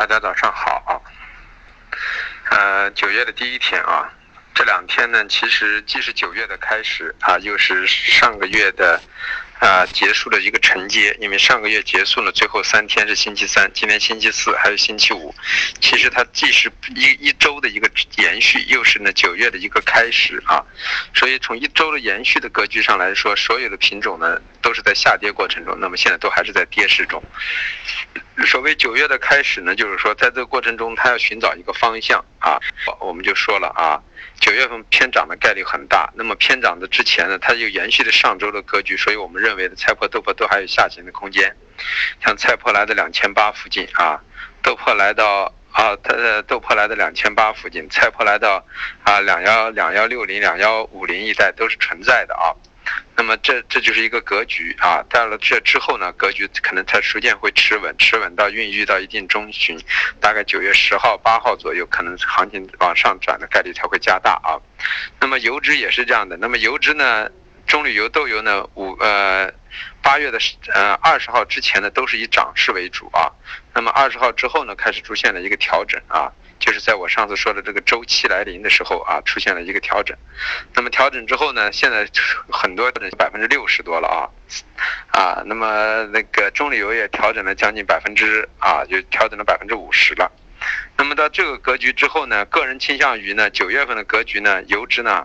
大家早上好，呃，九月的第一天啊，这两天呢，其实既是九月的开始啊，又是上个月的。啊，结束了一个承接，因为上个月结束了，最后三天是星期三，今天星期四，还有星期五。其实它既是一一周的一个延续，又是呢九月的一个开始啊。所以从一周的延续的格局上来说，所有的品种呢都是在下跌过程中，那么现在都还是在跌势中。所谓九月的开始呢，就是说在这个过程中，它要寻找一个方向啊。我们就说了啊。九月份偏涨的概率很大，那么偏涨的之前呢，它又延续了上周的格局，所以我们认为的菜粕豆粕都还有下行的空间。像菜粕来到两千八附近啊，豆粕来到啊，它的豆粕来到两千八附近，菜粕来到啊两幺两幺六零两幺五零一带都是存在的啊。那么这这就是一个格局啊，到了这之后呢，格局可能才逐渐会持稳，持稳到孕育到一定中旬，大概九月十号、八号左右，可能行情往上转的概率才会加大啊。那么油脂也是这样的，那么油脂呢，棕榈油、豆油呢，五呃八月的呃二十号之前呢，都是以涨势为主啊。那么二十号之后呢，开始出现了一个调整啊。就是在我上次说的这个周期来临的时候啊，出现了一个调整。那么调整之后呢，现在很多人百分之六十多了啊，啊，那么那个棕榈油也调整了将近百分之啊，就调整了百分之五十了。那么到这个格局之后呢，个人倾向于呢，九月份的格局呢，油脂呢，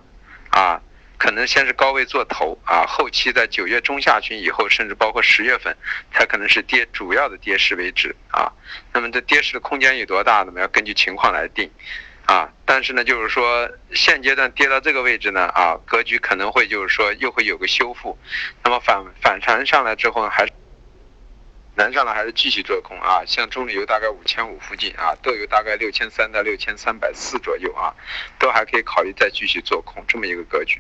啊。可能先是高位做头啊，后期在九月中下旬以后，甚至包括十月份，才可能是跌主要的跌势为止啊。那么这跌势的空间有多大呢？要根据情况来定啊。但是呢，就是说现阶段跌到这个位置呢啊，格局可能会就是说又会有个修复。那么反反弹上来之后呢，还是难上来还是继续做空啊。像棕榈油大概五千五附近啊，豆油大概六千三到六千三百四左右啊，都还可以考虑再继续做空这么一个格局。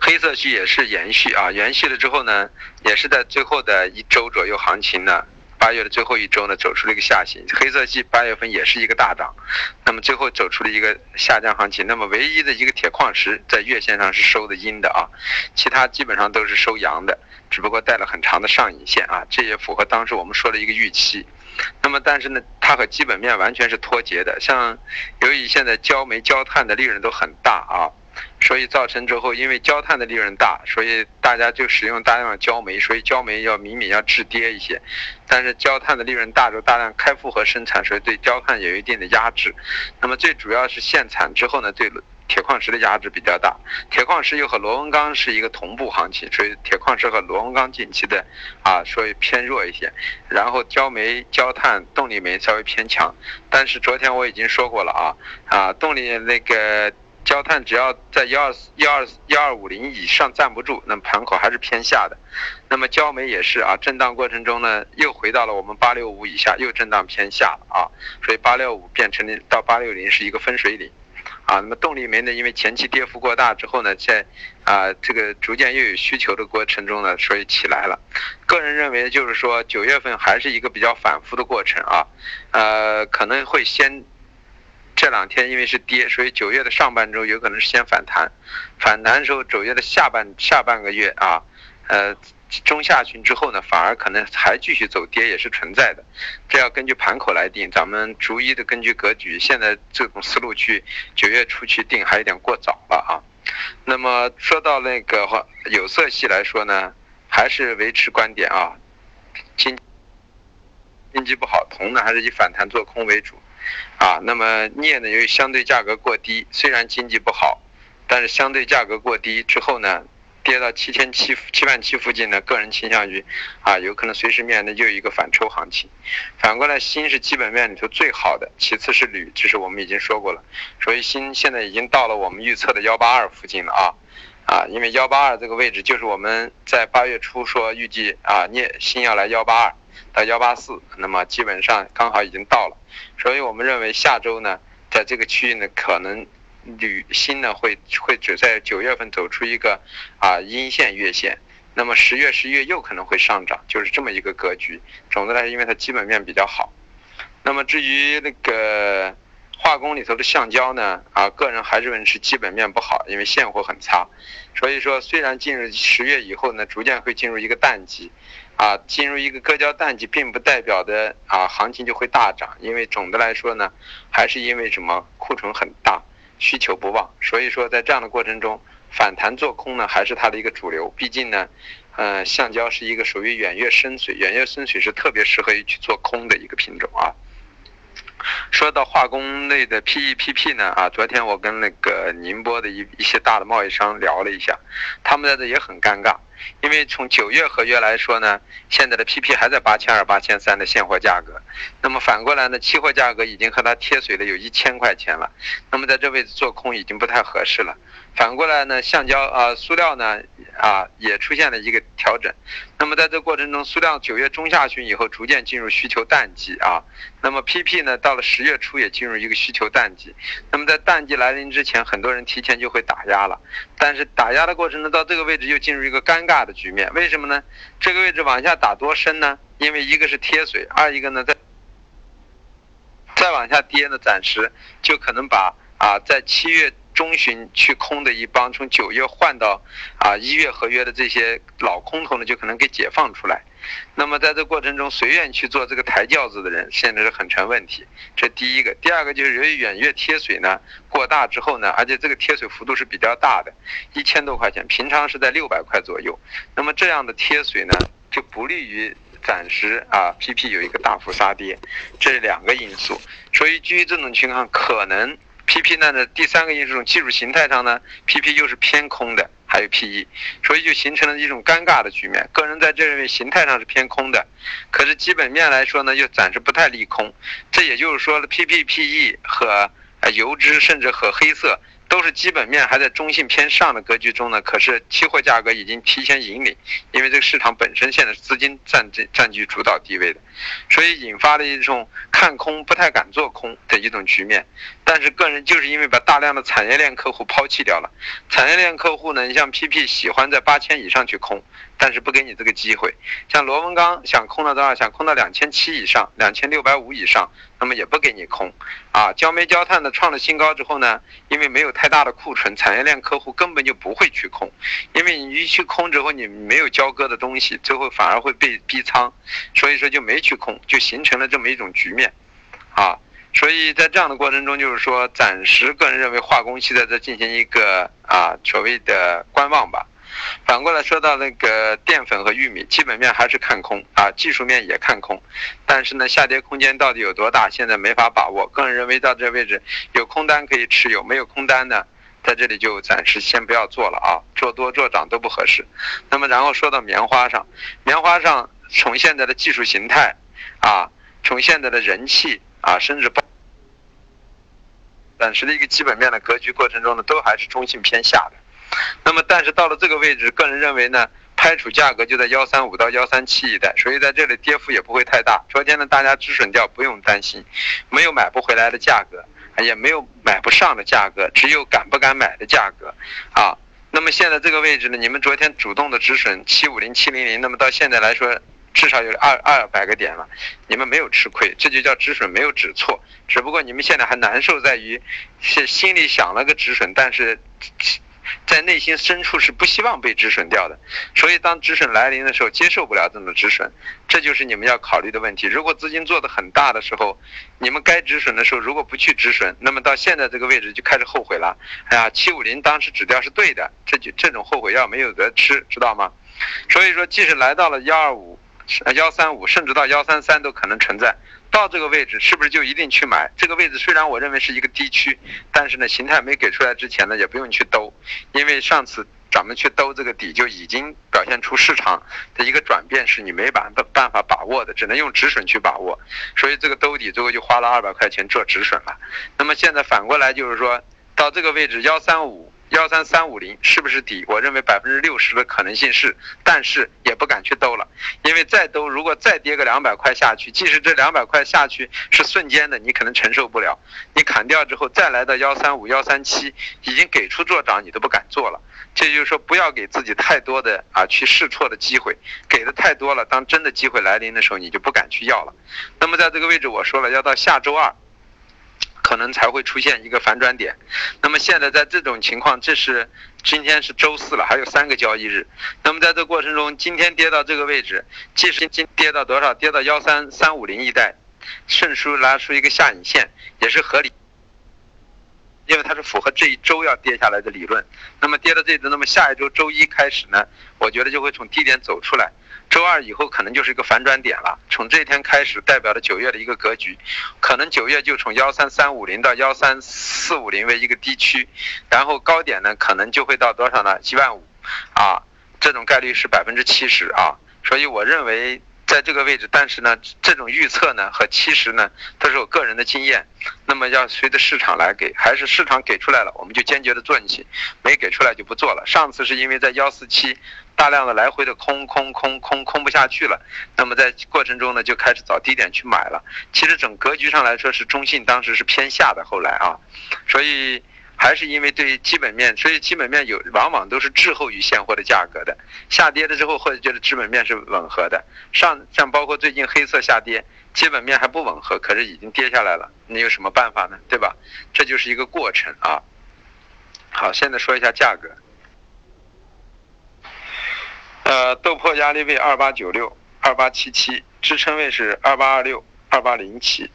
黑色系也是延续啊，延续了之后呢，也是在最后的一周左右行情呢，八月的最后一周呢，走出了一个下行。黑色系八月份也是一个大涨，那么最后走出了一个下降行情。那么唯一的一个铁矿石在月线上是收的阴的啊，其他基本上都是收阳的，只不过带了很长的上影线啊，这也符合当时我们说的一个预期。那么但是呢，它和基本面完全是脱节的，像由于现在焦煤、焦炭的利润都很大啊。所以造成之后，因为焦炭的利润大，所以大家就使用大量的焦煤，所以焦煤要明明要滞跌一些。但是焦炭的利润大，就大量开复合生产，所以对焦炭有一定的压制。那么最主要是限产之后呢，对铁矿石的压制比较大。铁矿石又和螺纹钢是一个同步行情，所以铁矿石和螺纹钢近期的啊，所以偏弱一些。然后焦煤、焦炭、动力煤稍微偏强。但是昨天我已经说过了啊啊，动力那个。焦炭只要在幺二幺二幺二五零以上站不住，那么盘口还是偏下的。那么焦煤也是啊，震荡过程中呢，又回到了我们八六五以下，又震荡偏下了啊。所以八六五变成了到八六零是一个分水岭啊。那么动力煤呢，因为前期跌幅过大之后呢，在啊这个逐渐又有需求的过程中呢，所以起来了。个人认为就是说九月份还是一个比较反复的过程啊，呃可能会先。这两天因为是跌，所以九月的上半周有可能是先反弹，反弹的时候九月的下半下半个月啊，呃中下旬之后呢，反而可能还继续走跌也是存在的，这要根据盘口来定，咱们逐一的根据格局，现在这种思路去九月初去定还有点过早了啊。那么说到那个话有色系来说呢，还是维持观点啊，经经济不好，铜呢还是以反弹做空为主。啊，那么镍呢？由于相对价格过低，虽然经济不好，但是相对价格过低之后呢，跌到七千七七万七附近呢，个人倾向于啊，有可能随时面临又一个反抽行情。反过来，锌是基本面里头最好的，其次是铝，这是我们已经说过了。所以锌现在已经到了我们预测的幺八二附近了啊啊，因为幺八二这个位置就是我们在八月初说预计啊，镍锌要来幺八二。到幺八四，那么基本上刚好已经到了，所以我们认为下周呢，在这个区域呢，可能铝锌呢会会只在九月份走出一个啊阴线月线，那么十月十一月又可能会上涨，就是这么一个格局。总的来说，因为它基本面比较好，那么至于那个化工里头的橡胶呢，啊，个人还是认为是基本面不好，因为现货很差，所以说虽然进入十月以后呢，逐渐会进入一个淡季。啊，进入一个割胶淡季，并不代表的啊行情就会大涨，因为总的来说呢，还是因为什么库存很大，需求不旺，所以说在这样的过程中，反弹做空呢还是它的一个主流。毕竟呢，呃，橡胶是一个属于远月深水，远月深水是特别适合于去做空的一个品种啊。说到化工类的 PE、PP 呢，啊，昨天我跟那个宁波的一一些大的贸易商聊了一下，他们在这也很尴尬，因为从九月合约来说呢，现在的 PP 还在八千二、八千三的现货价格，那么反过来呢，期货价格已经和它贴水了有一千块钱了，那么在这位置做空已经不太合适了。反过来呢，橡胶啊，塑料呢，啊，也出现了一个调整。那么在这过程中，塑料九月中下旬以后逐渐进入需求淡季啊。那么 PP 呢，到了十月初也进入一个需求淡季。那么在淡季来临之前，很多人提前就会打压了。但是打压的过程中，到这个位置又进入一个尴尬的局面。为什么呢？这个位置往下打多深呢？因为一个是贴水，二一个呢，再再往下跌呢，暂时就可能把啊，在七月。中旬去空的一帮，从九月换到啊一月合约的这些老空头呢，就可能给解放出来。那么在这过程中，随便去做这个抬轿子的人，现在是很成问题。这第一个，第二个就是由于远月贴水呢过大之后呢，而且这个贴水幅度是比较大的，一千多块钱，平常是在六百块左右。那么这样的贴水呢，就不利于暂时啊 PP 有一个大幅杀跌，这两个因素。所以基于这种情况，可能。PP 呢的第三个因素，技术形态上呢，PP 又是偏空的，还有 PE，所以就形成了一种尴尬的局面。个人在这认为形态上是偏空的，可是基本面来说呢，又暂时不太利空。这也就是说了，PP、PE 和呃油脂甚至和黑色。都是基本面还在中性偏上的格局中呢，可是期货价格已经提前引领，因为这个市场本身现在是资金占占占据主导地位的，所以引发了一种看空不太敢做空的一种局面。但是个人就是因为把大量的产业链客户抛弃掉了，产业链客户呢，你像 PP 喜欢在八千以上去空。但是不给你这个机会，像螺纹钢想空到多少？想空到两千七以上，两千六百五以上，那么也不给你空，啊，焦煤焦炭呢创了新高之后呢，因为没有太大的库存，产业链客户根本就不会去空，因为你一去空之后，你没有交割的东西，最后反而会被逼仓，所以说就没去空，就形成了这么一种局面，啊，所以在这样的过程中，就是说暂时个人认为化工系在这进行一个啊所谓的观望吧。反过来说到那个淀粉和玉米，基本面还是看空啊，技术面也看空，但是呢，下跌空间到底有多大，现在没法把握。个人认为到这位置有空单可以持有，没有空单呢，在这里就暂时先不要做了啊，做多做涨都不合适。那么然后说到棉花上，棉花上从现在的技术形态啊，从现在的人气啊，甚至包暂时的一个基本面的格局过程中呢，都还是中性偏下的。那么，但是到了这个位置，个人认为呢，拍出价格就在幺三五到幺三七一带，所以在这里跌幅也不会太大。昨天呢，大家止损掉，不用担心，没有买不回来的价格，也没有买不上的价格，只有敢不敢买的价格，啊。那么现在这个位置呢，你们昨天主动的止损七五零七零零，那么到现在来说，至少有二二百个点了，你们没有吃亏，这就叫止损没有止错，只不过你们现在还难受在于，是心里想了个止损，但是。在内心深处是不希望被止损掉的，所以当止损来临的时候，接受不了这种止损，这就是你们要考虑的问题。如果资金做的很大的时候，你们该止损的时候，如果不去止损，那么到现在这个位置就开始后悔了。哎呀，七五零当时止掉是对的，这就这种后悔药没有得吃，知道吗？所以说，即使来到了幺二五、幺三五，甚至到幺三三都可能存在。到这个位置是不是就一定去买？这个位置虽然我认为是一个低区，但是呢，形态没给出来之前呢，也不用去兜，因为上次咱们去兜这个底就已经表现出市场的一个转变，是你没办办法把握的，只能用止损去把握。所以这个兜底最后就花了二百块钱做止损了。那么现在反过来就是说到这个位置幺三五。幺三三五零是不是底？我认为百分之六十的可能性是，但是也不敢去兜了，因为再兜，如果再跌个两百块下去，即使这两百块下去是瞬间的，你可能承受不了。你砍掉之后再来到幺三五、幺三七，已经给出做涨，你都不敢做了。这就是说，不要给自己太多的啊去试错的机会，给的太多了，当真的机会来临的时候，你就不敢去要了。那么在这个位置，我说了，要到下周二。可能才会出现一个反转点。那么现在在这种情况，这是今天是周四了，还有三个交易日。那么在这过程中，今天跌到这个位置，即使今跌到多少，跌到幺三三五零一带，顺势拉出一个下影线，也是合理。因为它是符合这一周要跌下来的理论，那么跌到这，那么下一周周一开始呢，我觉得就会从低点走出来。周二以后可能就是一个反转点了，从这一天开始代表了九月的一个格局，可能九月就从幺三三五零到幺三四五零为一个低区，然后高点呢可能就会到多少呢？一万五，啊，这种概率是百分之七十啊，所以我认为。在这个位置，但是呢，这种预测呢和其实呢都是我个人的经验，那么要随着市场来给，还是市场给出来了，我们就坚决的做进去，没给出来就不做了。上次是因为在幺四七大量的来回的空空空空空不下去了，那么在过程中呢就开始找低点去买了。其实整格局上来说是中性，当时是偏下的，后来啊，所以。还是因为对于基本面，所以基本面有往往都是滞后于现货的价格的。下跌了之后，或者觉得基本面是吻合的。上像包括最近黑色下跌，基本面还不吻合，可是已经跌下来了，你有什么办法呢？对吧？这就是一个过程啊。好，现在说一下价格。呃，豆粕压力位二八九六、二八七七，支撑位是二八二六、二八零七。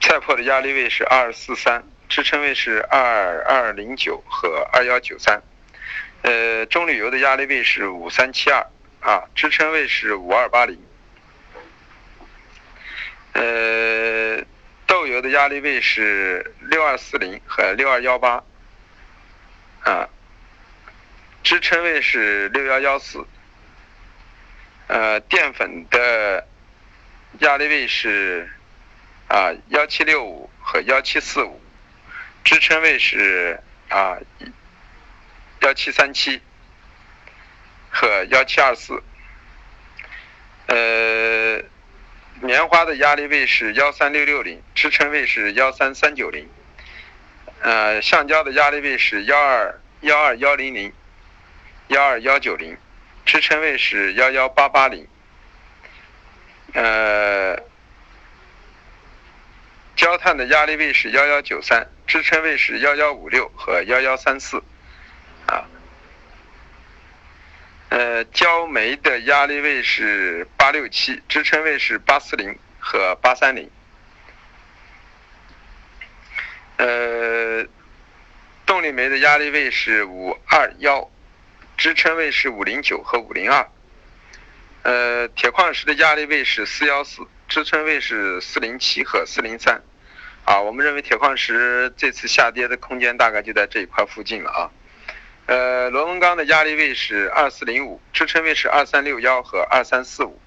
菜粕的压力位是二四三。支撑位是二二零九和二幺九三，呃，中铝油的压力位是五三七二啊，支撑位是五二八零，呃，豆油的压力位是六二四零和六二幺八。啊，支撑位是六幺幺四，呃，淀粉的压力位是啊幺七六五和幺七四五。支撑位是啊幺七三七和幺七二四，呃，棉花的压力位是幺三六六零，支撑位是幺三三九零，呃，橡胶的压力位是幺二幺二幺零零，幺二幺九零，支撑位是幺幺八八零，呃。焦炭的压力位是幺幺九三，支撑位是幺幺五六和幺幺三四，啊，呃，焦煤的压力位是八六七，支撑位是八四零和八三零，呃，动力煤的压力位是五二幺，支撑位是五零九和五零二，呃，铁矿石的压力位是四幺四。支撑位是四零七和四零三，啊，我们认为铁矿石这次下跌的空间大概就在这一块附近了啊。呃，螺纹钢的压力位是二四零五，支撑位是二三六幺和二三四五，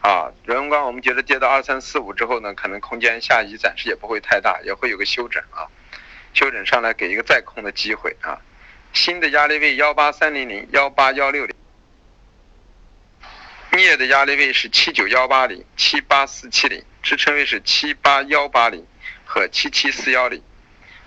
啊，螺纹钢我们觉得跌到二三四五之后呢，可能空间下移暂时也不会太大，也会有个休整啊，休整上来给一个再空的机会啊。新的压力位幺八三零零、幺八幺六零。镍的压力位是七九幺八零、七八四七零，支撑位是七八幺八零和七七四幺零，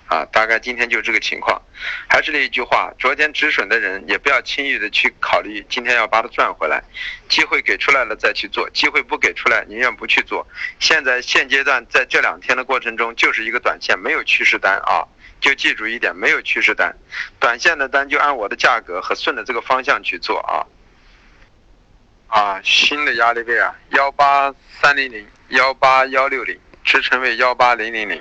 啊，大概今天就这个情况。还是那一句话，昨天止损的人也不要轻易的去考虑今天要把它赚回来，机会给出来了再去做，机会不给出来宁愿不去做。现在现阶段在这两天的过程中就是一个短线，没有趋势单啊，就记住一点，没有趋势单，短线的单就按我的价格和顺着这个方向去做啊。啊，新的压力位啊，幺八三零零、幺八幺六零，支撑位幺八零零零。